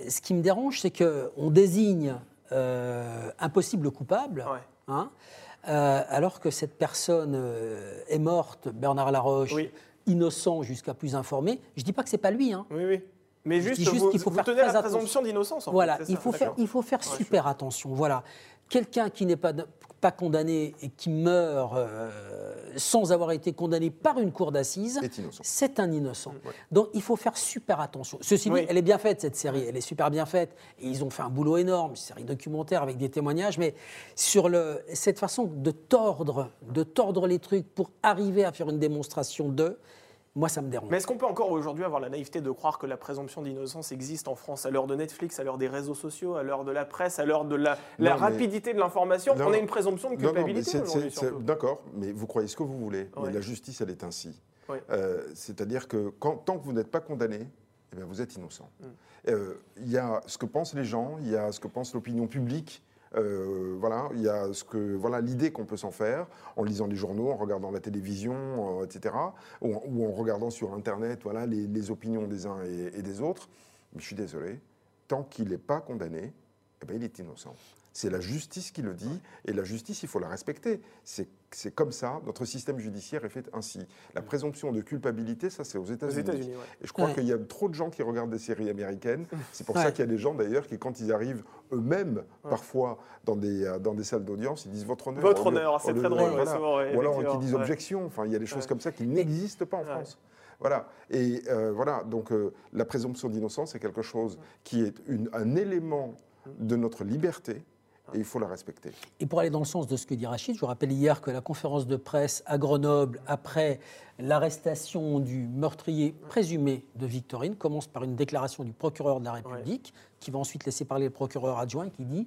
[SPEAKER 2] ce qui me dérange, c'est qu'on désigne euh, un possible coupable,
[SPEAKER 1] Ouais.
[SPEAKER 2] hein, euh, alors que cette personne euh, est morte, Bernard Laroche,
[SPEAKER 1] Oui.
[SPEAKER 2] innocent jusqu'à plus informé. Je ne dis pas que c'est pas lui. hein.
[SPEAKER 1] Oui, oui. Mais juste,
[SPEAKER 2] juste
[SPEAKER 1] vous,
[SPEAKER 2] qu'il faut
[SPEAKER 1] vous
[SPEAKER 2] faire
[SPEAKER 1] tenez la
[SPEAKER 2] attention.
[SPEAKER 1] présomption d'innocence. en
[SPEAKER 2] Voilà,
[SPEAKER 1] fait,
[SPEAKER 2] il
[SPEAKER 1] ça
[SPEAKER 2] faut, faire, il faut faire
[SPEAKER 1] Ouais,
[SPEAKER 2] super attention. Voilà. Quelqu'un qui n'est pas, pas condamné et qui meurt euh, sans avoir été condamné par une cour d'assises, c'est un innocent. Donc il faut faire super attention. Ceci dit,
[SPEAKER 1] Oui.
[SPEAKER 2] elle est bien faite cette série, elle est super bien faite. Et ils ont fait un boulot énorme, une série documentaire avec des témoignages, mais sur le, cette façon de tordre, de tordre les trucs pour arriver à faire une démonstration de, moi ça me dérange.
[SPEAKER 1] Mais est-ce qu'on peut encore aujourd'hui avoir la naïveté de croire que la présomption d'innocence existe en France à l'heure de Netflix, à l'heure des réseaux sociaux, à l'heure de la presse, à l'heure de la, la
[SPEAKER 3] Non, mais-
[SPEAKER 1] rapidité de l'information? On a une présomption de culpabilité aujourd'hui.
[SPEAKER 3] D'accord, mais vous croyez ce que vous voulez.
[SPEAKER 1] Ouais.
[SPEAKER 3] Mais la justice, elle est ainsi.
[SPEAKER 1] Ouais.
[SPEAKER 3] Euh, C'est-à-dire que quand, tant que vous n'êtes pas condamné, eh bien, vous êtes innocent.
[SPEAKER 1] Mm.
[SPEAKER 3] Euh, Il y a ce que pensent les gens, il y a ce que pense l'opinion publique. Euh, voilà, il y a ce que voilà l'idée qu'on peut s'en faire en lisant les journaux, en regardant la télévision, euh, etc., ou, en- regardant sur Internet, voilà les, opinions des uns et, et des autres. Mais je suis désolé, tant qu'il n'est pas condamné, eh ben, il est innocent. C'est la justice qui le dit, et la justice, il faut la respecter. C'est comme ça, notre système judiciaire est fait ainsi. La présomption de culpabilité, ça c'est aux États-Unis.
[SPEAKER 1] Ouais.
[SPEAKER 3] Et je crois
[SPEAKER 2] Ouais.
[SPEAKER 3] qu'il y a trop de gens qui regardent des séries américaines. C'est pour
[SPEAKER 2] Ouais.
[SPEAKER 3] ça qu'il y a des gens d'ailleurs qui, quand ils arrivent eux-mêmes, parfois dans des, euh, dans des salles d'audience, ils disent votre honneur.
[SPEAKER 1] Votre honneur, c'est très drôle,
[SPEAKER 3] voilà.
[SPEAKER 1] souvent,
[SPEAKER 3] Ou alors qui disent
[SPEAKER 1] ouais.
[SPEAKER 3] objection. Enfin, il y a des choses
[SPEAKER 1] Ouais.
[SPEAKER 3] comme ça qui n'existent pas en
[SPEAKER 1] Ouais.
[SPEAKER 3] France. Voilà. Et euh, voilà. Donc euh, la présomption d'innocence, c'est quelque chose qui est une- un élément de notre liberté et il faut la respecter.
[SPEAKER 2] Et pour aller dans le sens de ce que dit Rachid, je vous rappelle hier que la conférence de presse à Grenoble, après l'arrestation du meurtrier présumé de Victorine, commence par une déclaration du procureur de la République, qui va ensuite laisser parler le procureur adjoint, qui dit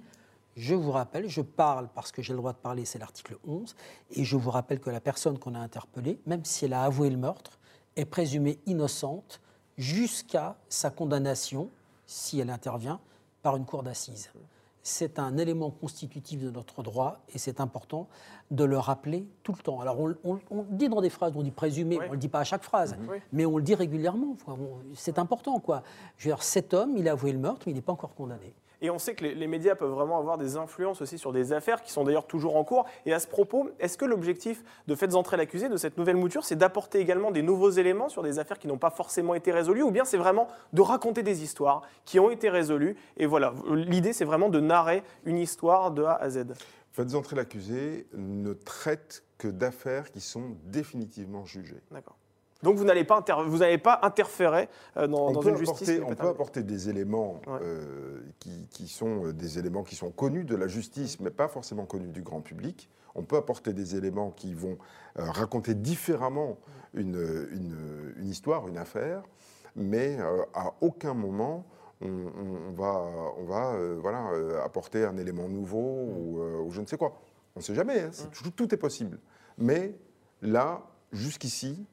[SPEAKER 2] Je vous rappelle, je parle parce que j'ai le droit de parler, c'est l'article 11, et je vous rappelle que la personne qu'on a interpellée, même si elle a avoué le meurtre, est présumée innocente jusqu'à sa condamnation, si elle intervient, par une cour d'assises c'est un élément constitutif de notre droit et c'est important de le rappeler tout le temps. Alors on, on- on le dit dans des phrases, on dit présumé,
[SPEAKER 1] Oui.
[SPEAKER 2] on ne le dit pas à chaque phrase,
[SPEAKER 1] Oui.
[SPEAKER 2] mais on le dit régulièrement. C'est important. quoi. Je veux dire, cet homme, il a avoué le meurtre, mais il n'est pas encore condamné.
[SPEAKER 1] Et on sait que les, les médias peuvent vraiment avoir des influences aussi sur des affaires qui sont d'ailleurs toujours en cours. Et à ce propos, est-ce que l'objectif de Faites entrer l'accusé, de cette nouvelle mouture, c'est d'apporter également des nouveaux éléments sur des affaires qui n'ont pas forcément été résolues Ou bien c'est vraiment de raconter des histoires qui ont été résolues Et voilà, l'idée c'est vraiment de narrer une histoire de A à Z.
[SPEAKER 3] Faites entrer l'accusé ne traite que d'affaires qui sont définitivement jugées.
[SPEAKER 1] D'accord. Donc vous n'allez pas, inter- vous n'allez pas interférer euh, dans, dans une justice.
[SPEAKER 3] apporter, on peut apporter des éléments
[SPEAKER 1] Ouais.
[SPEAKER 3] euh, qui, qui sont euh, des éléments qui sont connus de la justice, mais pas forcément connus du grand public. On peut apporter des éléments qui vont euh, raconter différemment une, une- une histoire, une affaire, mais à aucun moment on, on- on va, on va voilà, apporter un élément nouveau ou, euh, ou je ne sais quoi. On ne sait jamais, hein, c'est- tout, tout est possible. Mais là, jusqu'ici,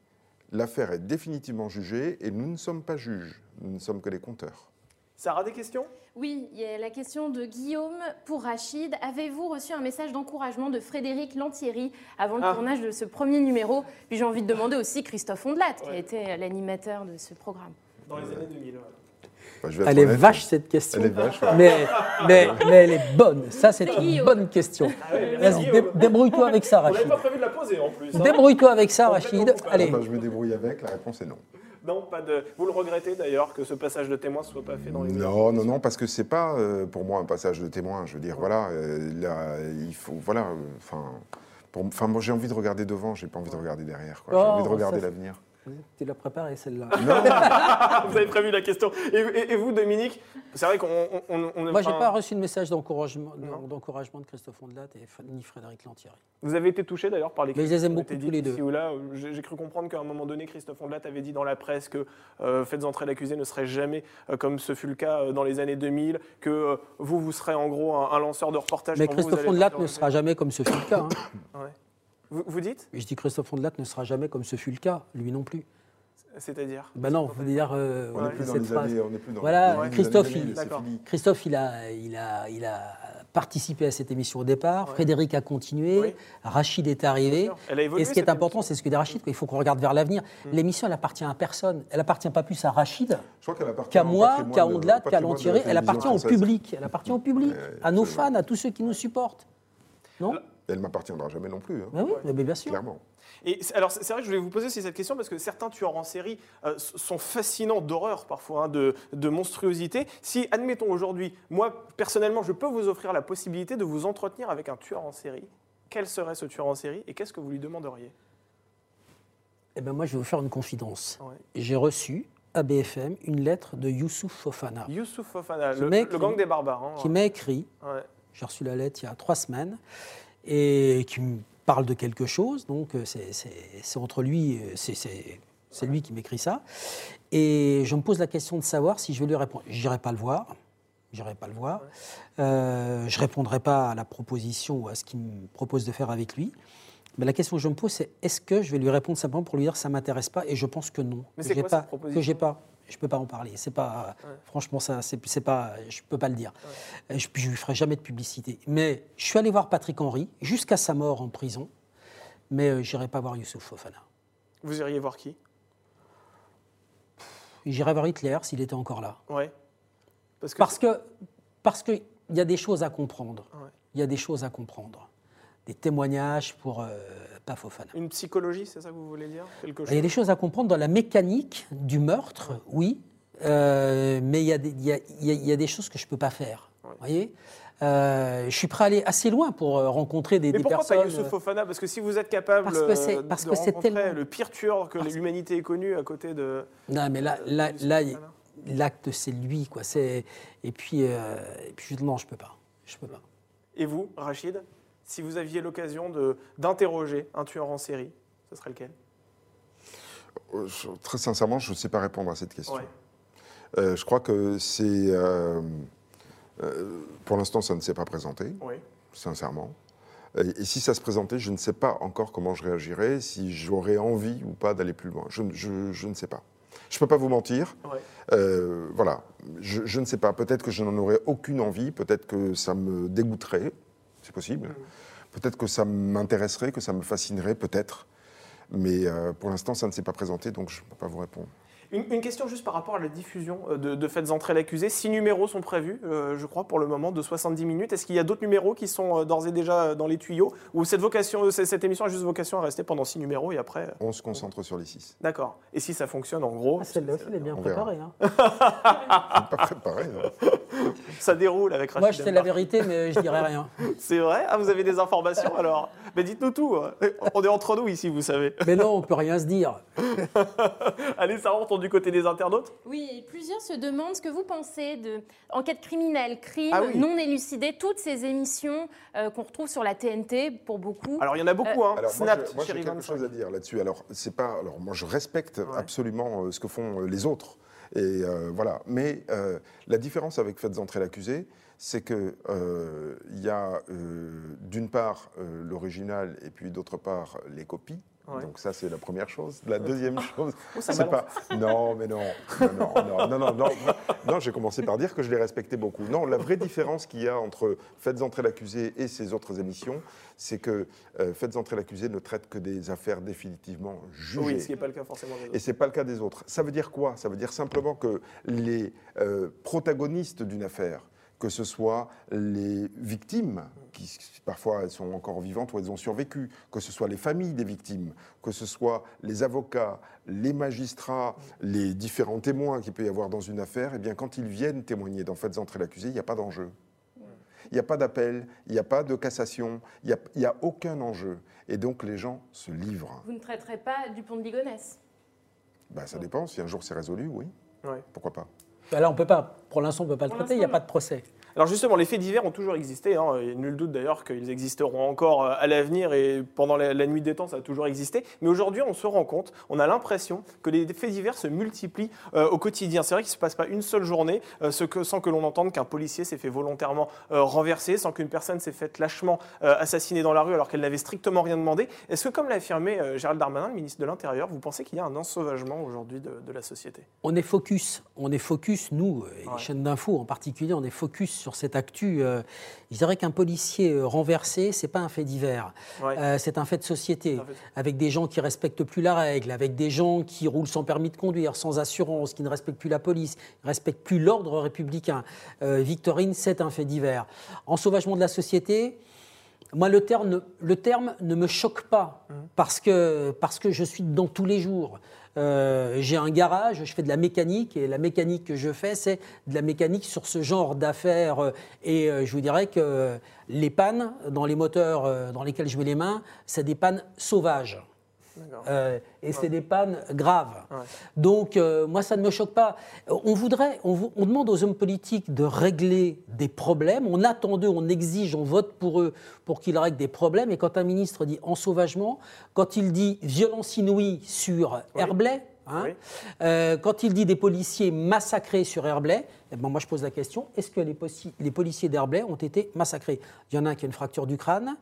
[SPEAKER 3] l'affaire est définitivement jugée et nous ne sommes pas juges, nous ne sommes que les compteurs.
[SPEAKER 1] Sarah, des questions?
[SPEAKER 4] Oui, il y a la question de Guillaume pour Rachid. Avez-vous reçu un message d'encouragement de Frédéric Lantieri avant le
[SPEAKER 1] Ah.
[SPEAKER 4] tournage de ce premier numéro? Puis j'ai envie de demander aussi Christophe Ondelat, qui a été l'animateur de ce programme.
[SPEAKER 1] Dans les années 2000. ouais.
[SPEAKER 3] Bah, je vais être
[SPEAKER 2] Elle est
[SPEAKER 3] honnête,
[SPEAKER 2] vache cette question.
[SPEAKER 3] Elle est vache, ouais.
[SPEAKER 2] Mais, mais, mais elle est bonne. Ça, c'est une
[SPEAKER 4] Guillaume.
[SPEAKER 2] bonne question.
[SPEAKER 1] merci,
[SPEAKER 2] Vas-y, dé- débrouille-toi avec ça,
[SPEAKER 1] On n'avait
[SPEAKER 2] Rachid.
[SPEAKER 1] pas prévu de la poser en plus. hein.
[SPEAKER 2] Débrouille-toi avec ça, Rachid. Allez.
[SPEAKER 3] Bah, je me débrouille avec, la réponse est non.
[SPEAKER 1] Non, pas de. Vous le regrettez d'ailleurs que ce passage de témoin ne soit pas fait dans les.
[SPEAKER 3] Non, non, non, parce que c'est pas euh, pour moi un passage de témoin. Je veux dire, voilà, euh, là, il faut, voilà, euh, enfin, enfin, moi j'ai envie de regarder devant, j'ai pas envie de regarder derrière. quoi. J'ai
[SPEAKER 2] Oh,
[SPEAKER 3] envie de regarder l'avenir.
[SPEAKER 2] Tu l'as préparée, celle-là.
[SPEAKER 1] Vous avez prévu la question. Et, et- et vous, Dominique C'est vrai qu'on. on- on-
[SPEAKER 2] Moi, j'ai
[SPEAKER 1] enfin,
[SPEAKER 2] pas reçu de message d'encouragement de Christophe Ondelat et ni Frédéric Lantieri.
[SPEAKER 1] Vous avez été touché d'ailleurs par les
[SPEAKER 2] Mais je les aime beaucoup, tous les deux.
[SPEAKER 1] ici ou là. J'ai cru comprendre qu'à un moment donné, Christophe Ondelat avait dit dans la presse que euh, Faites entrer l'accusé ne serait jamais euh, comme ce fut le cas euh, dans les années 2000, que vous, vous serez en gros un, un lanceur de reportage.
[SPEAKER 2] Mais Christophe Ondelat ne sera jamais comme ce fut le cas. hein.
[SPEAKER 1] Ouais. Vous, vous dites?
[SPEAKER 2] Je dis Christophe Ondelat ne sera jamais comme ce fut le cas, lui non plus.
[SPEAKER 1] C'est-à-dire?
[SPEAKER 2] Ben non, vous voulez dire euh,
[SPEAKER 3] On n'est plus dans
[SPEAKER 2] cette
[SPEAKER 3] les
[SPEAKER 2] phrase.
[SPEAKER 3] années, on n'est plus dans
[SPEAKER 2] Voilà,
[SPEAKER 3] les années
[SPEAKER 2] Christophe,
[SPEAKER 3] 2000,
[SPEAKER 2] il-. Christophe, il a, il, a, il a participé à cette émission au départ.
[SPEAKER 1] Ouais.
[SPEAKER 2] Frédéric a continué.
[SPEAKER 1] Oui.
[SPEAKER 2] Rachid est arrivé.
[SPEAKER 1] Elle a évolué.
[SPEAKER 2] Et ce qui est important, c'est ce que dit Rachid, quoi. il faut qu'on regarde vers l'avenir.
[SPEAKER 1] Mm.
[SPEAKER 2] L'émission, elle appartient à personne. Elle appartient pas plus à Rachid qu'à moi, qu'à
[SPEAKER 3] de-
[SPEAKER 2] Ondelat, qu'à
[SPEAKER 3] patrimoine de la
[SPEAKER 2] Lantieri. Elle appartient au public. Elle appartient au public, à nos fans, à tous ceux qui nous supportent. Non?
[SPEAKER 3] Elle m'appartiendra jamais non plus, hein,
[SPEAKER 2] Ben oui, mais bien sûr.
[SPEAKER 3] clairement.
[SPEAKER 1] Et c'est- alors, c'est vrai que je voulais vous poser aussi cette question parce que certains tueurs en série euh, sont fascinants d'horreur parfois, hein, de, de monstruosité. Si, admettons aujourd'hui, moi personnellement, je peux vous offrir la possibilité de vous entretenir avec un tueur en série, quel serait ce tueur en série et qu'est-ce que vous lui demanderiez?
[SPEAKER 2] Eh ben moi, je vais vous faire une confidence.
[SPEAKER 1] Ouais.
[SPEAKER 2] J'ai reçu à BFM une lettre de Youssouf Fofana
[SPEAKER 1] Youssouf Fofana, le, le gang des barbares. hein,
[SPEAKER 2] qui m'a écrit
[SPEAKER 1] ouais.
[SPEAKER 2] J'ai reçu la lettre il y a trois semaines et qui me parle de quelque chose. Donc euh, c'est- entre lui, euh, c'est- lui qui m'écrit ça. Et je me pose la question de savoir si je vais lui répondre. J'irai pas le voir. J'irai pas le voir. Euh, je répondrai pas à la proposition ou à ce qu'il me propose de faire avec lui. Mais la question que je me pose, c'est est-ce que je vais lui répondre simplement pour lui dire ça m'intéresse pas Et je pense que non.
[SPEAKER 1] Mais
[SPEAKER 2] Que j'ai pas,
[SPEAKER 1] cette
[SPEAKER 2] Que j'ai pas. Je peux pas en parler. C'est pas.
[SPEAKER 1] Ouais.
[SPEAKER 2] Franchement, ça, c'est pas. Je peux pas le dire. Je, je lui ferai jamais de publicité. Mais je suis allé voir Patrick Henry jusqu'à sa mort en prison. Mais euh, j'irai pas voir Youssouf Fofana.
[SPEAKER 1] Vous iriez voir qui?
[SPEAKER 2] J'irai voir Hitler s'il était encore là.
[SPEAKER 1] Ouais. Parce que,
[SPEAKER 2] Parce que, parce que il y a des choses à comprendre.
[SPEAKER 1] Ouais.
[SPEAKER 2] Il y a des choses à comprendre. Des témoignages pour euh, pas Fofana.
[SPEAKER 1] Une psychologie, c'est ça que vous voulez dire? Quelque
[SPEAKER 2] Il y a des choses à comprendre dans la mécanique du meurtre, oui, euh, mais il y, a des, il, y a, il y a- il y a des choses que je ne peux pas faire.
[SPEAKER 1] Ouais.
[SPEAKER 2] Vous voyez? Euh, Je suis prêt à aller assez loin pour euh, rencontrer des,
[SPEAKER 1] Mais
[SPEAKER 2] des
[SPEAKER 1] pourquoi
[SPEAKER 2] personnes.
[SPEAKER 1] pas Youssouf Fofana? Parce que si vous êtes capable
[SPEAKER 2] Parce que c'est-
[SPEAKER 1] euh,
[SPEAKER 2] parce
[SPEAKER 1] de
[SPEAKER 2] que c'est
[SPEAKER 1] rencontrer
[SPEAKER 2] tellement-
[SPEAKER 1] le pire tueur que
[SPEAKER 2] Parce-
[SPEAKER 1] l'humanité ait connu à côté de...
[SPEAKER 2] Non, mais là, l'acte, c'est lui, quoi. C'est et puis, euh, et puis non, je peux pas. Je peux pas.
[SPEAKER 1] Et vous, Rachid, si vous aviez l'occasion d'interroger un tueur en série, ce serait lequel?
[SPEAKER 3] Euh, je- Très sincèrement, je ne sais pas répondre à cette question.
[SPEAKER 1] Ouais.
[SPEAKER 3] Euh, je crois que c'est. euh, pour l'instant, ça ne s'est pas présenté,
[SPEAKER 1] Oui.
[SPEAKER 3] sincèrement. Et, et si ça se présentait, je ne sais pas encore comment je réagirais, si j'aurais envie ou pas d'aller plus loin. Je, ne- je- je ne sais pas. Je ne peux pas vous mentir.
[SPEAKER 1] Ouais.
[SPEAKER 3] Voilà. Je, je ne sais pas. Peut-être que je n'en aurais aucune envie. Peut-être que ça me dégoûterait. C'est possible. Peut-être que ça m'intéresserait, que ça me fascinerait. Peut-être. Mais euh, pour l'instant, ça ne s'est pas présenté, donc je ne peux pas vous répondre.
[SPEAKER 1] Une, une question juste par rapport à la diffusion euh, de, de Faites entrer l'accusé. Six numéros sont prévus, euh, je crois, pour le moment, de 70 minutes. Est-ce qu'il y a d'autres numéros qui sont euh, d'ores et déjà dans les tuyaux? Ou cette, vocation, euh, cette cette émission a juste vocation à rester pendant six numéros et après... euh,
[SPEAKER 3] On se concentre sur les six.
[SPEAKER 1] D'accord. Et si ça fonctionne, en gros,
[SPEAKER 2] Ah, Celle-là aussi,
[SPEAKER 1] c'est-
[SPEAKER 2] elle est bien préparée. hein.
[SPEAKER 3] Pas préparé. hein.
[SPEAKER 1] ça déroule avec Rachid
[SPEAKER 2] Moi, je sais la vérité, mais je dirais rien.
[SPEAKER 1] C'est vrai? Ah, vous avez des informations alors? Mais dites-nous tout. hein. On est entre nous ici, vous savez.
[SPEAKER 2] Mais non, on peut rien se dire.
[SPEAKER 1] Allez, ça rentre du côté des internautes?
[SPEAKER 4] Oui, et plusieurs se demandent ce que vous pensez de enquête criminelle, crime
[SPEAKER 1] Ah oui.
[SPEAKER 4] non élucidé, toutes ces émissions euh, qu'on retrouve sur la TNT pour beaucoup.
[SPEAKER 1] Alors, il y en a beaucoup, hein.
[SPEAKER 3] Alors moi,
[SPEAKER 1] Snap,
[SPEAKER 3] moi, j'ai
[SPEAKER 1] Chéri
[SPEAKER 3] quelque
[SPEAKER 1] 25.
[SPEAKER 3] chose à dire là-dessus. Alors c'est pas. Alors moi je respecte absolument euh, ce que font euh, les autres. Et euh, voilà. Mais euh, la différence avec Faites entrer l'accusé, c'est que euh, il y a euh, d'une part euh, l'original et puis d'autre part les copies.
[SPEAKER 1] Ouais.
[SPEAKER 3] Donc ça c'est la première chose. La deuxième chose,
[SPEAKER 1] Oh,
[SPEAKER 3] c'est pas. Non mais non, non non non non non j'ai commencé par dire que je les respectais beaucoup. Non, la vraie différence qu'il y a entre Faites entrer l'accusé et ces autres émissions, c'est que euh, Faites entrer l'accusé ne traite que des affaires définitivement jugées.
[SPEAKER 1] Oui, ce qui n'est pas le cas forcément des
[SPEAKER 3] Et
[SPEAKER 1] autres.
[SPEAKER 3] ce n'est pas le cas des autres. Ça veut dire quoi? Ça veut dire simplement que les euh, protagonistes d'une affaire, que ce soit les victimes, qui parfois elles sont encore vivantes ou elles ont survécu, que ce soit les familles des victimes, que ce soit les avocats, les magistrats, les différents témoins qu'il peut y avoir dans une affaire, eh bien quand ils viennent témoigner dans Faites entrer l'accusé, il n'y a pas d'enjeu. Il n'y a pas d'appel, il n'y a pas de cassation, il n'y a, il y a aucun enjeu. Et donc les gens se livrent.
[SPEAKER 4] Vous ne traiterez pas du pont de Ligonnès?
[SPEAKER 3] Ben, ça dépend, si un jour c'est résolu, oui.
[SPEAKER 1] Ouais.
[SPEAKER 3] Pourquoi pas?
[SPEAKER 2] Bah Là, on peut pas. Pour l'instant, on peut pas le traiter. Il n'y a pas de procès.
[SPEAKER 1] Alors justement, les faits divers ont toujours existé. Hein. Il n'y a nul doute d'ailleurs qu'ils existeront encore euh, à l'avenir et pendant la, la nuit des temps, ça a toujours existé. Mais aujourd'hui, on se rend compte, on a l'impression que les faits divers se multiplient euh, au quotidien. C'est vrai qu'il ne se passe pas une seule journée euh, ce que, sans que l'on entende qu'un policier s'est fait volontairement euh, renverser, sans qu'une personne s'est faite lâchement assassiner dans la rue alors qu'elle n'avait strictement rien demandé. Est-ce que, comme l'a affirmé Gérald Darmanin, le ministre de l'Intérieur, vous pensez qu'il y a un ensauvagement aujourd'hui de, de la société?
[SPEAKER 2] On est focus, on est focus, nous, et
[SPEAKER 1] Ouais.
[SPEAKER 2] les chaînes d'infos en particulier, on est focus sur cette actu. euh, je dirais qu'un policier euh, renversé, c'est pas un fait divers,
[SPEAKER 1] Ouais.
[SPEAKER 2] Euh, c'est un fait de société,
[SPEAKER 1] fait.
[SPEAKER 2] avec des gens qui respectent plus la règle, avec des gens qui roulent sans permis de conduire, sans assurance, qui ne respectent plus la police, qui ne respectent plus l'ordre républicain. Euh, Victorine, c'est un fait divers. Ensauvagement de la société. Moi, le terme, ne- le terme ne me choque pas parce que, parce que je suis dedans tous les jours. Euh, J'ai un garage, je fais de la mécanique et la mécanique que je fais, c'est de la mécanique sur ce genre d'affaires. Et euh, je vous dirais que les pannes dans les moteurs euh, dans lesquels je mets les mains, c'est des pannes sauvages. Euh, et c'est des pannes graves.
[SPEAKER 1] Ouais.
[SPEAKER 2] Donc, euh, moi, ça ne me choque pas. Euh, On voudrait, on, vou- on demande aux hommes politiques de régler des problèmes. On attend d'eux, on exige, on vote pour eux pour qu'ils règlent des problèmes. Et quand un ministre dit ensauvagement, quand il dit violence inouïe sur Herblay, hein,
[SPEAKER 1] Oui.
[SPEAKER 2] euh, quand il dit des policiers massacrés sur Herblay, eh ben, moi je pose la question est-ce que les, policiers d'Herblay ont été massacrés? Il y en a un qui a une fracture du crâne,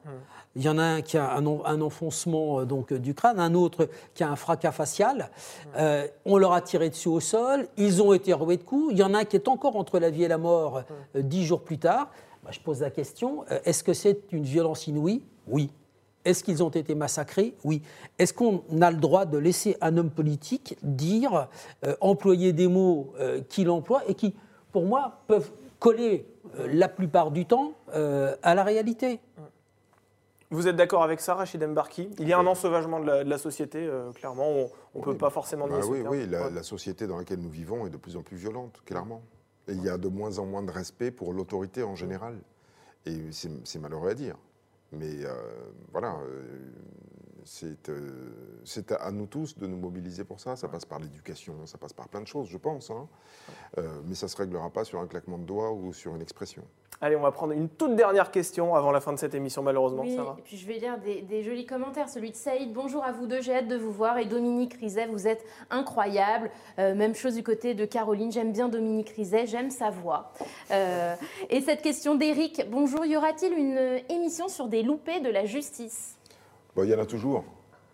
[SPEAKER 2] il y en a un qui a un, en- un enfoncement euh, donc, du crâne, un autre qui a un fracas facial. Euh, on leur a tiré dessus au sol, ils ont été roués de coups. Il y en a un qui est encore entre la vie et la mort euh, dix jours plus tard. Bah, je pose la question est-ce que c'est une violence inouïe? Oui. Est-ce qu'ils ont été massacrés Oui. Est-ce qu'on a le droit de laisser un homme politique dire, euh, employer des mots euh, qu'il emploie et qui, pour moi, peuvent collé euh, la plupart du temps euh, à la réalité?
[SPEAKER 1] Vous êtes d'accord avec ça, Rachid Mbarki? Il y a un ensauvagement de la, de la société, euh, clairement. On ne peut
[SPEAKER 3] Oui,
[SPEAKER 1] pas forcément nier
[SPEAKER 3] Bah oui,
[SPEAKER 1] terme.
[SPEAKER 3] oui, la,
[SPEAKER 1] Ouais.
[SPEAKER 3] la société dans laquelle nous vivons est de plus en plus violente, clairement. Et il y a de moins en moins de respect pour l'autorité en général. Et c'est malheureux à dire. Mais euh, voilà, euh, c'est euh, c'est à nous tous de nous mobiliser pour ça. Ça passe par l'éducation, ça passe par plein de choses, je pense. hein. Euh, mais ça ne se réglera pas sur un claquement de doigts ou sur une expression.
[SPEAKER 1] Allez, on va prendre une toute dernière question avant la fin de cette émission, malheureusement.
[SPEAKER 4] Oui,
[SPEAKER 1] Sarah.
[SPEAKER 4] et puis je vais lire des, des jolis commentaires. Celui de Saïd, bonjour à vous deux, j'ai hâte de vous voir. Et Dominique Rizet, vous êtes incroyable. Euh, même chose du côté de Caroline, j'aime bien Dominique Rizet, j'aime sa voix. Euh, et cette question d'Éric, bonjour, y aura-t-il une émission sur des loupés de la justice?
[SPEAKER 3] Bon, il y en a toujours.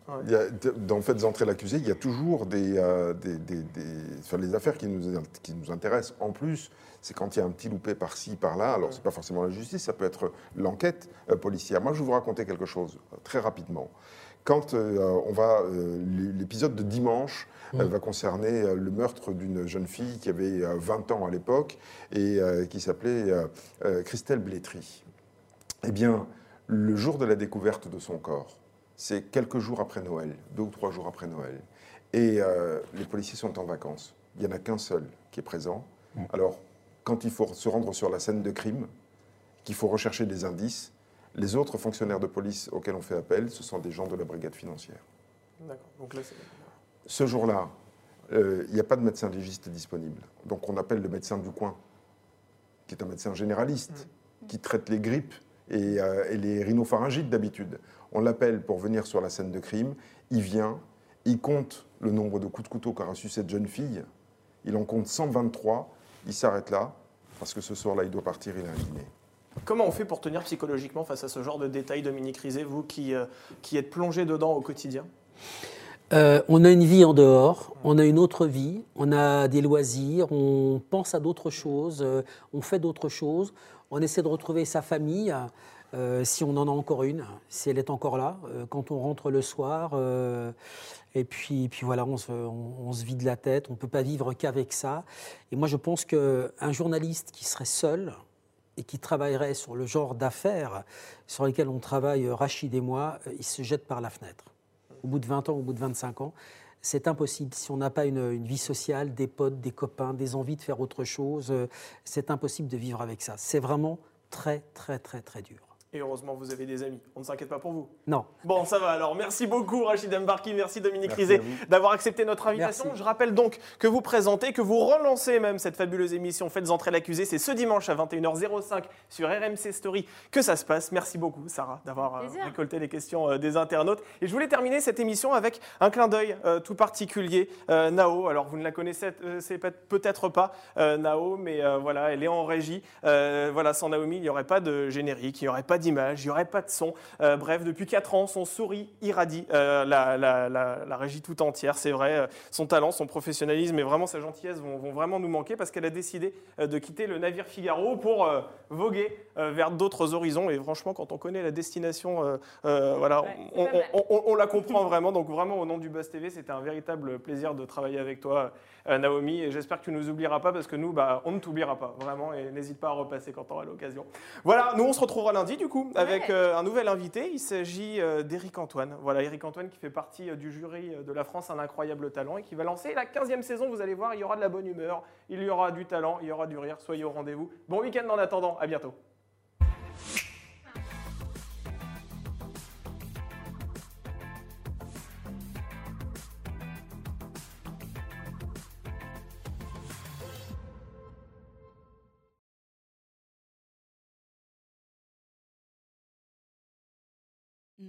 [SPEAKER 1] Ouais.
[SPEAKER 3] Il y a- dans Faites entrer l'accusé, il y a toujours des, euh, des, des- des- enfin, les affaires qui nous, qui nous intéressent. En plus, c'est quand il y a un petit loupé par-ci, par-là. Alors, c'est pas forcément la justice, ça peut être l'enquête euh, policière. Moi, je vais vous raconter quelque chose euh, très rapidement. Quand euh, on va, l'épisode de dimanche va concerner le meurtre d'une jeune fille qui avait euh, 20 ans à l'époque et qui s'appelait Christelle Blétry. Eh bien, le jour de la découverte de son corps, c'est quelques jours après Noël, deux ou trois jours après Noël. Et euh, les policiers sont en vacances. Il n'y en a qu'un seul qui est présent. Alors, quand il faut se rendre sur la scène de crime, qu'il faut rechercher des indices, les autres fonctionnaires de police auxquels on fait appel, ce sont des gens de la brigade financière.
[SPEAKER 1] D'accord. Donc là, c'est-
[SPEAKER 3] Ce jour-là, euh, il n'y a pas de médecin légiste disponible. Donc on appelle le médecin du coin, qui est un médecin généraliste, qui traite les grippes et, euh, et les rhinopharyngites d'habitude. On l'appelle pour venir sur la scène de crime. Il vient, il compte le nombre de coups de couteau qu'a reçu cette jeune fille. Il en compte 123. Il s'arrête là, parce que ce soir-là, il doit partir, il a un dîner.
[SPEAKER 1] Comment on fait pour tenir psychologiquement face à ce genre de détails, Dominique Rizet, vous qui, euh, qui êtes plongé dedans au quotidien?
[SPEAKER 2] Euh, on a une vie en dehors, on a une autre vie, on a des loisirs, on pense à d'autres choses, euh, on fait d'autres choses, on essaie de retrouver sa famille, euh, si on en a encore une, si elle est encore là, euh, quand on rentre le soir. euh, et puis, voilà, on se, vide la tête, on ne peut pas vivre qu'avec ça. Et moi, je pense qu'un journaliste qui serait seul et qui travaillerait sur le genre d'affaires sur lesquelles on travaille, Rachid et moi, il se jette par la fenêtre au bout de 20 ans, au bout de 25 ans. C'est impossible. Si on n'a pas une, vie sociale, des potes, des copains, des envies de faire autre chose, c'est impossible de vivre avec ça. C'est vraiment très, très, très, très dur.
[SPEAKER 1] Et heureusement, vous avez des amis. On ne s'inquiète pas pour vous.
[SPEAKER 2] Non.
[SPEAKER 1] Bon, ça va alors. Merci beaucoup, Rachid Mbarki. Merci, Dominique Rizet, d'avoir accepté notre invitation.
[SPEAKER 2] Merci.
[SPEAKER 1] Je rappelle donc que vous présentez, que vous relancez même cette fabuleuse émission Faites entrer l'accusé. C'est ce dimanche à 21h05 sur RMC Story que ça se passe. Merci beaucoup, Sarah, d'avoir euh, récolté les questions euh, des internautes. Et je voulais terminer cette émission avec un clin d'œil euh, tout particulier. Euh, Nao, alors vous ne la connaissez euh, peut-être pas, euh, Nao, mais euh, voilà, elle est en régie. Euh, voilà, sans Naomi, il n'y aurait pas de générique, il n'y aurait pas d'image, il n'y aurait pas de son. Euh, bref, depuis 4 ans, son souris irradie euh, la, la- la- la régie tout entière. C'est vrai, euh, son talent, son professionnalisme et vraiment sa gentillesse vont, vont vraiment nous manquer parce qu'elle a décidé de quitter le navire Figaro pour voguer vers d'autres horizons. Et franchement, quand on connaît la destination, voilà,
[SPEAKER 4] Ouais,
[SPEAKER 1] on,
[SPEAKER 4] pas mal.
[SPEAKER 1] on- on- on la comprend vraiment. Donc vraiment, au nom du Buzz TV, c'était un véritable plaisir de travailler avec toi, Naomi. Et j'espère que tu nous oublieras pas parce que nous, bah, on ne t'oubliera pas vraiment. Et n'hésite pas à repasser quand tu auras l'occasion. Voilà, nous on se retrouvera lundi du coup avec
[SPEAKER 4] Ouais.
[SPEAKER 1] euh, un nouvel invité. Il s'agit euh, d'Éric Antoine. Voilà, Éric Antoine qui fait partie euh, du jury de la France Un incroyable talent et qui va lancer la 15e saison. Vous allez voir, il y aura de la bonne humeur, il y aura du talent, il y aura du rire. Soyez au rendez-vous. Bon week-end en attendant. À bientôt.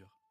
[SPEAKER 5] mesure.